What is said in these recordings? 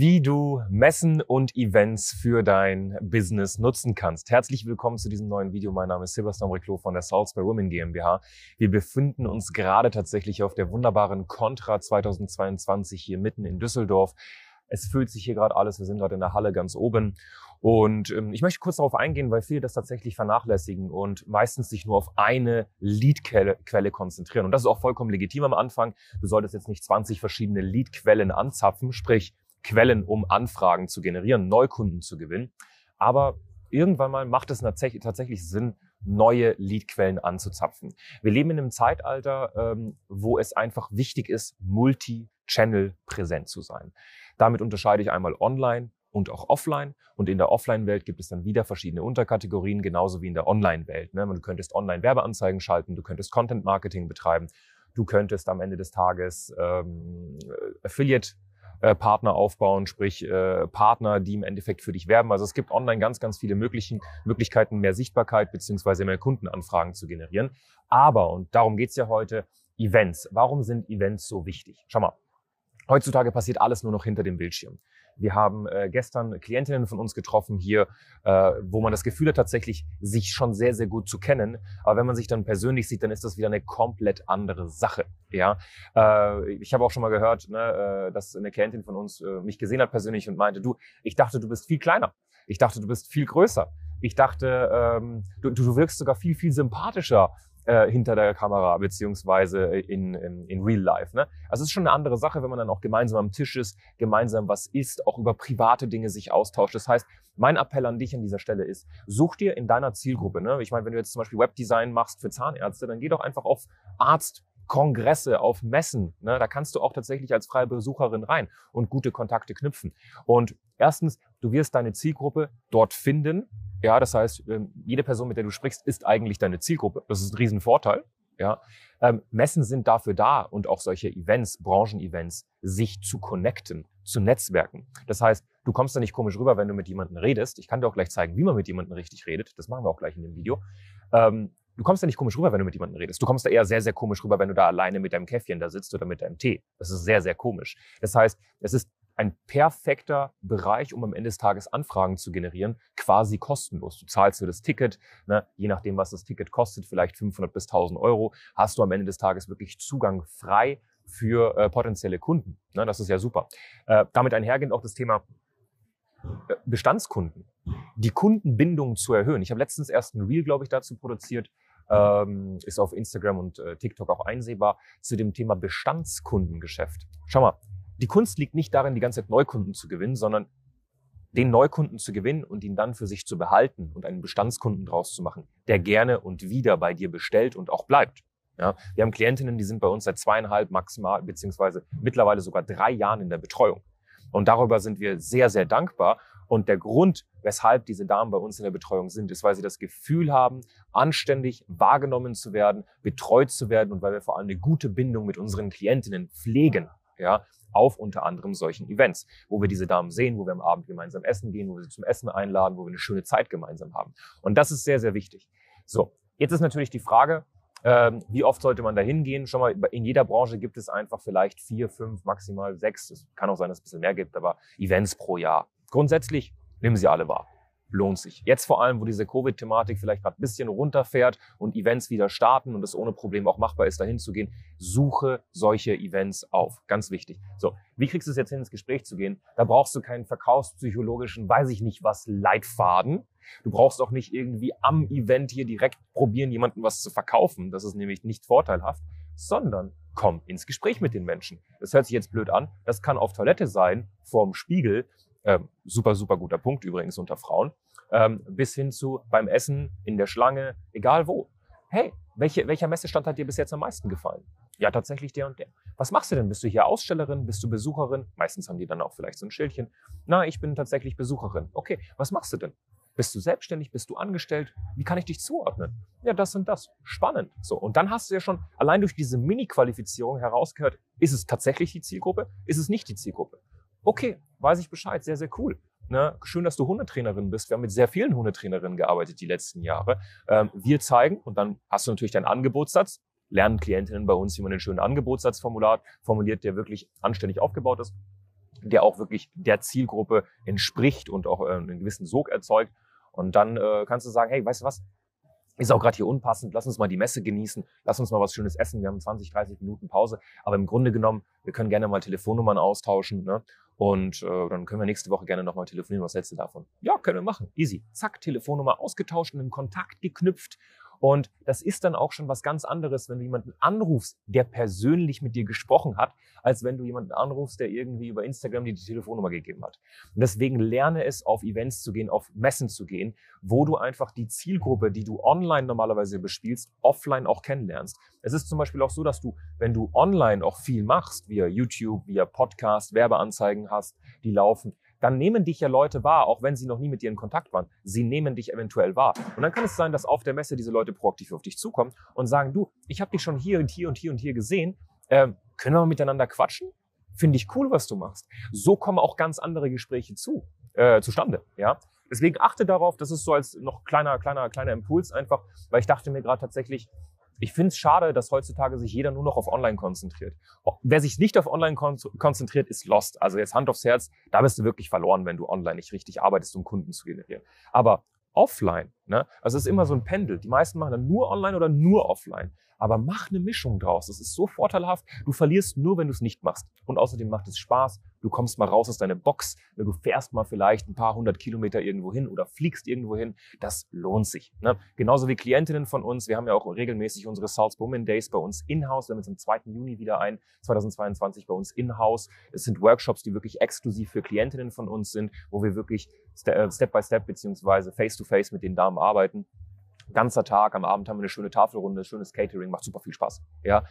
Wie du Messen und Events für dein Business nutzen kannst. Herzlich willkommen zu diesem neuen Video. Mein Name ist Sebastian Reclo von der by Women GmbH. Wir befinden uns gerade tatsächlich auf der wunderbaren Contra 2022 hier mitten in Düsseldorf. Es fühlt sich hier gerade alles. Wir sind gerade in der Halle ganz oben. Und ähm, ich möchte kurz darauf eingehen, weil viele das tatsächlich vernachlässigen und meistens sich nur auf eine Leadquelle konzentrieren. Und das ist auch vollkommen legitim am Anfang. Du solltest jetzt nicht 20 verschiedene Leadquellen anzapfen, sprich Quellen, um Anfragen zu generieren, Neukunden zu gewinnen. Aber irgendwann mal macht es tatsächlich Sinn, neue Leadquellen anzuzapfen. Wir leben in einem Zeitalter, ähm, wo es einfach wichtig ist, multi-channel präsent zu sein. Damit unterscheide ich einmal online und auch offline. Und in der Offline-Welt gibt es dann wieder verschiedene Unterkategorien, genauso wie in der Online-Welt. Ne? Du könntest Online-Werbeanzeigen schalten, du könntest Content-Marketing betreiben, du könntest am Ende des Tages ähm, Affiliate äh, Partner aufbauen, sprich äh, Partner, die im Endeffekt für dich werben. Also es gibt online ganz, ganz viele möglichen Möglichkeiten, mehr Sichtbarkeit beziehungsweise mehr Kundenanfragen zu generieren. Aber, und darum geht's ja heute, Events. Warum sind Events so wichtig? Schau mal, heutzutage passiert alles nur noch hinter dem Bildschirm. Wir haben äh, gestern Klientinnen von uns getroffen hier, äh, wo man das Gefühl hat, tatsächlich sich schon sehr, sehr gut zu kennen. Aber wenn man sich dann persönlich sieht, dann ist das wieder eine komplett andere Sache. Ja, äh, ich habe auch schon mal gehört, ne, äh, dass eine Klientin von uns äh, mich gesehen hat persönlich und meinte, du, ich dachte, du bist viel kleiner. Ich dachte, du bist viel größer. Ich dachte, ähm, du, du wirkst sogar viel, viel sympathischer äh, hinter der Kamera beziehungsweise in, in, in Real Life. Ne? Also es ist schon eine andere Sache, wenn man dann auch gemeinsam am Tisch ist, gemeinsam was isst, auch über private Dinge sich austauscht. Das heißt, mein Appell an dich an dieser Stelle ist, such dir in deiner Zielgruppe, ne? ich meine, wenn du jetzt zum Beispiel Webdesign machst für Zahnärzte, dann geh doch einfach auf Arzt, Kongresse, auf Messen. Ne? Da kannst du auch tatsächlich als freie Besucherin rein und gute Kontakte knüpfen. Und erstens, du wirst deine Zielgruppe dort finden ja, das heißt, ähm, jede Person, mit der du sprichst, ist eigentlich deine Zielgruppe. Das ist ein Riesenvorteil. Ja, ähm, Messen sind dafür da und auch solche Events, Branchenevents, sich zu connecten, zu netzwerken. Das heißt, du kommst da nicht komisch rüber, wenn du mit jemandem redest. Ich kann dir auch gleich zeigen, wie man mit jemandem richtig redet. Das machen wir auch gleich in dem Video. Ähm, du kommst da nicht komisch rüber, wenn du mit jemandem redest. Du kommst da eher sehr, sehr komisch rüber, wenn du da alleine mit deinem Käffchen da sitzt oder mit deinem Tee. Das ist sehr, sehr komisch. Das heißt, es ist ein perfekter Bereich, um am Ende des Tages Anfragen zu generieren, quasi kostenlos. Du zahlst für das Ticket, ne, je nachdem, was das Ticket kostet, vielleicht 500 bis 1000 Euro, hast du am Ende des Tages wirklich Zugang frei für äh, potenzielle Kunden. Ne, das ist ja super. Äh, damit einhergehend auch das Thema äh, Bestandskunden, die Kundenbindung zu erhöhen. Ich habe letztens erst ein Reel, glaube ich, dazu produziert, ähm, ist auf Instagram und äh, TikTok auch einsehbar, zu dem Thema Bestandskundengeschäft. Schau mal, die Kunst liegt nicht darin, die ganze Zeit Neukunden zu gewinnen, sondern den Neukunden zu gewinnen und ihn dann für sich zu behalten und einen Bestandskunden draus zu machen, der gerne und wieder bei dir bestellt und auch bleibt. Ja, wir haben Klientinnen, die sind bei uns seit zweieinhalb maximal, beziehungsweise mittlerweile sogar drei Jahren in der Betreuung. Und darüber sind wir sehr, sehr dankbar. Und der Grund, weshalb diese Damen bei uns in der Betreuung sind, ist, weil sie das Gefühl haben, anständig wahrgenommen zu werden, betreut zu werden und weil wir vor allem eine gute Bindung mit unseren Klientinnen pflegen. Ja, auf unter anderem solchen Events, wo wir diese Damen sehen, wo wir am Abend gemeinsam essen gehen, wo wir sie zum Essen einladen, wo wir eine schöne Zeit gemeinsam haben. Und das ist sehr, sehr wichtig. So, jetzt ist natürlich die Frage, ähm, wie oft sollte man da hingehen? Schon mal, in jeder Branche gibt es einfach vielleicht vier, fünf, maximal sechs, es kann auch sein, dass es ein bisschen mehr gibt, aber Events pro Jahr. Grundsätzlich nehmen sie alle wahr lohnt sich. Jetzt vor allem, wo diese Covid-Thematik vielleicht gerade ein bisschen runterfährt und Events wieder starten und es ohne Problem auch machbar ist, dahin zu gehen, suche solche Events auf. Ganz wichtig. So, wie kriegst du es jetzt hin, ins Gespräch zu gehen? Da brauchst du keinen verkaufspsychologischen, weiß ich nicht was, Leitfaden. Du brauchst auch nicht irgendwie am Event hier direkt probieren, jemandem was zu verkaufen. Das ist nämlich nicht vorteilhaft, sondern komm ins Gespräch mit den Menschen. Das hört sich jetzt blöd an. Das kann auf Toilette sein, vorm Spiegel. Ähm, super, super guter Punkt übrigens unter Frauen. Ähm, bis hin zu beim Essen, in der Schlange, egal wo. Hey, welche, welcher Messestand hat dir bis jetzt am meisten gefallen? Ja, tatsächlich der und der. Was machst du denn? Bist du hier Ausstellerin? Bist du Besucherin? Meistens haben die dann auch vielleicht so ein Schildchen. Na, ich bin tatsächlich Besucherin. Okay, was machst du denn? Bist du selbstständig? Bist du angestellt? Wie kann ich dich zuordnen? Ja, das und das. Spannend. So. Und dann hast du ja schon allein durch diese Mini-Qualifizierung herausgehört, ist es tatsächlich die Zielgruppe? Ist es nicht die Zielgruppe? Okay, weiß ich Bescheid. Sehr, sehr cool. Ne? Schön, dass du Hundetrainerin bist. Wir haben mit sehr vielen Hundetrainerinnen gearbeitet die letzten Jahre. Ähm, wir zeigen, und dann hast du natürlich deinen Angebotssatz, lernen Klientinnen bei uns, wie man einen schönen Angebotssatzformular formuliert, der wirklich anständig aufgebaut ist, der auch wirklich der Zielgruppe entspricht und auch äh, einen gewissen Sog erzeugt. Und dann äh, kannst du sagen, hey, weißt du was? Ist auch gerade hier unpassend, lass uns mal die Messe genießen, lass uns mal was Schönes essen, wir haben 20, 30 Minuten Pause. Aber im Grunde genommen, wir können gerne mal Telefonnummern austauschen. Ne? Und äh, dann können wir nächste Woche gerne nochmal telefonieren. Was hältst du davon? Ja, können wir machen. Easy. Zack, Telefonnummer ausgetauscht und einen Kontakt geknüpft. Und das ist dann auch schon was ganz anderes, wenn du jemanden anrufst, der persönlich mit dir gesprochen hat, als wenn du jemanden anrufst, der irgendwie über Instagram dir die Telefonnummer gegeben hat. Und deswegen lerne es, auf Events zu gehen, auf Messen zu gehen, wo du einfach die Zielgruppe, die du online normalerweise bespielst, offline auch kennenlernst. Es ist zum Beispiel auch so, dass du, wenn du online auch viel machst, via YouTube, via Podcast, Werbeanzeigen hast, die laufen, dann nehmen dich ja Leute wahr, auch wenn sie noch nie mit dir in Kontakt waren. Sie nehmen dich eventuell wahr. Und dann kann es sein, dass auf der Messe diese Leute proaktiv auf dich zukommen und sagen, du, ich habe dich schon hier und hier und hier und hier gesehen. Ähm, können wir mal miteinander quatschen? Finde ich cool, was du machst. So kommen auch ganz andere Gespräche zu, äh, zustande. Ja? Deswegen achte darauf, das ist so als noch kleiner, kleiner, kleiner Impuls einfach, weil ich dachte mir gerade tatsächlich, ich finde es schade, dass heutzutage sich jeder nur noch auf Online konzentriert. Wer sich nicht auf Online kon konzentriert, ist lost. Also jetzt Hand aufs Herz, da bist du wirklich verloren, wenn du online nicht richtig arbeitest, um Kunden zu generieren. Aber offline, ne? also es ist immer so ein Pendel. Die meisten machen dann nur online oder nur offline. Aber mach eine Mischung draus. Das ist so vorteilhaft. Du verlierst nur, wenn du es nicht machst. Und außerdem macht es Spaß. Du kommst mal raus aus deiner Box. Du fährst mal vielleicht ein paar hundert Kilometer irgendwo hin oder fliegst irgendwo hin. Das lohnt sich. Ne? Genauso wie Klientinnen von uns. Wir haben ja auch regelmäßig unsere South Women Days bei uns in-house. Wir haben jetzt am 2. Juni wieder ein, 2022 bei uns in-house. Es sind Workshops, die wirklich exklusiv für Klientinnen von uns sind, wo wir wirklich äh, Step by Step beziehungsweise Face to Face mit den Damen arbeiten ganzer Tag, am Abend haben wir eine schöne Tafelrunde, schönes Catering, macht super viel Spaß. Ja.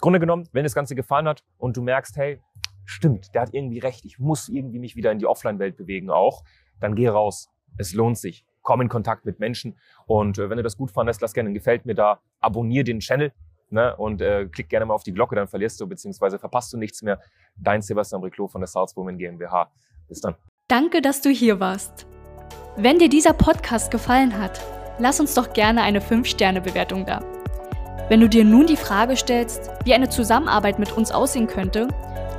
Grunde genommen, wenn das Ganze gefallen hat und du merkst, hey, stimmt, der hat irgendwie recht, ich muss irgendwie mich wieder in die Offline-Welt bewegen auch, dann geh raus. Es lohnt sich. Komm in Kontakt mit Menschen und äh, wenn du das gut fandest, lass gerne ein Gefällt mir da, abonnier den Channel ne, und äh, klick gerne mal auf die Glocke, dann verlierst du bzw. verpasst du nichts mehr. Dein Sebastian Briclot von der Salzwoman GmbH. Bis dann. Danke, dass du hier warst. Wenn dir dieser Podcast gefallen hat, lass uns doch gerne eine 5-Sterne-Bewertung da. Wenn du dir nun die Frage stellst, wie eine Zusammenarbeit mit uns aussehen könnte,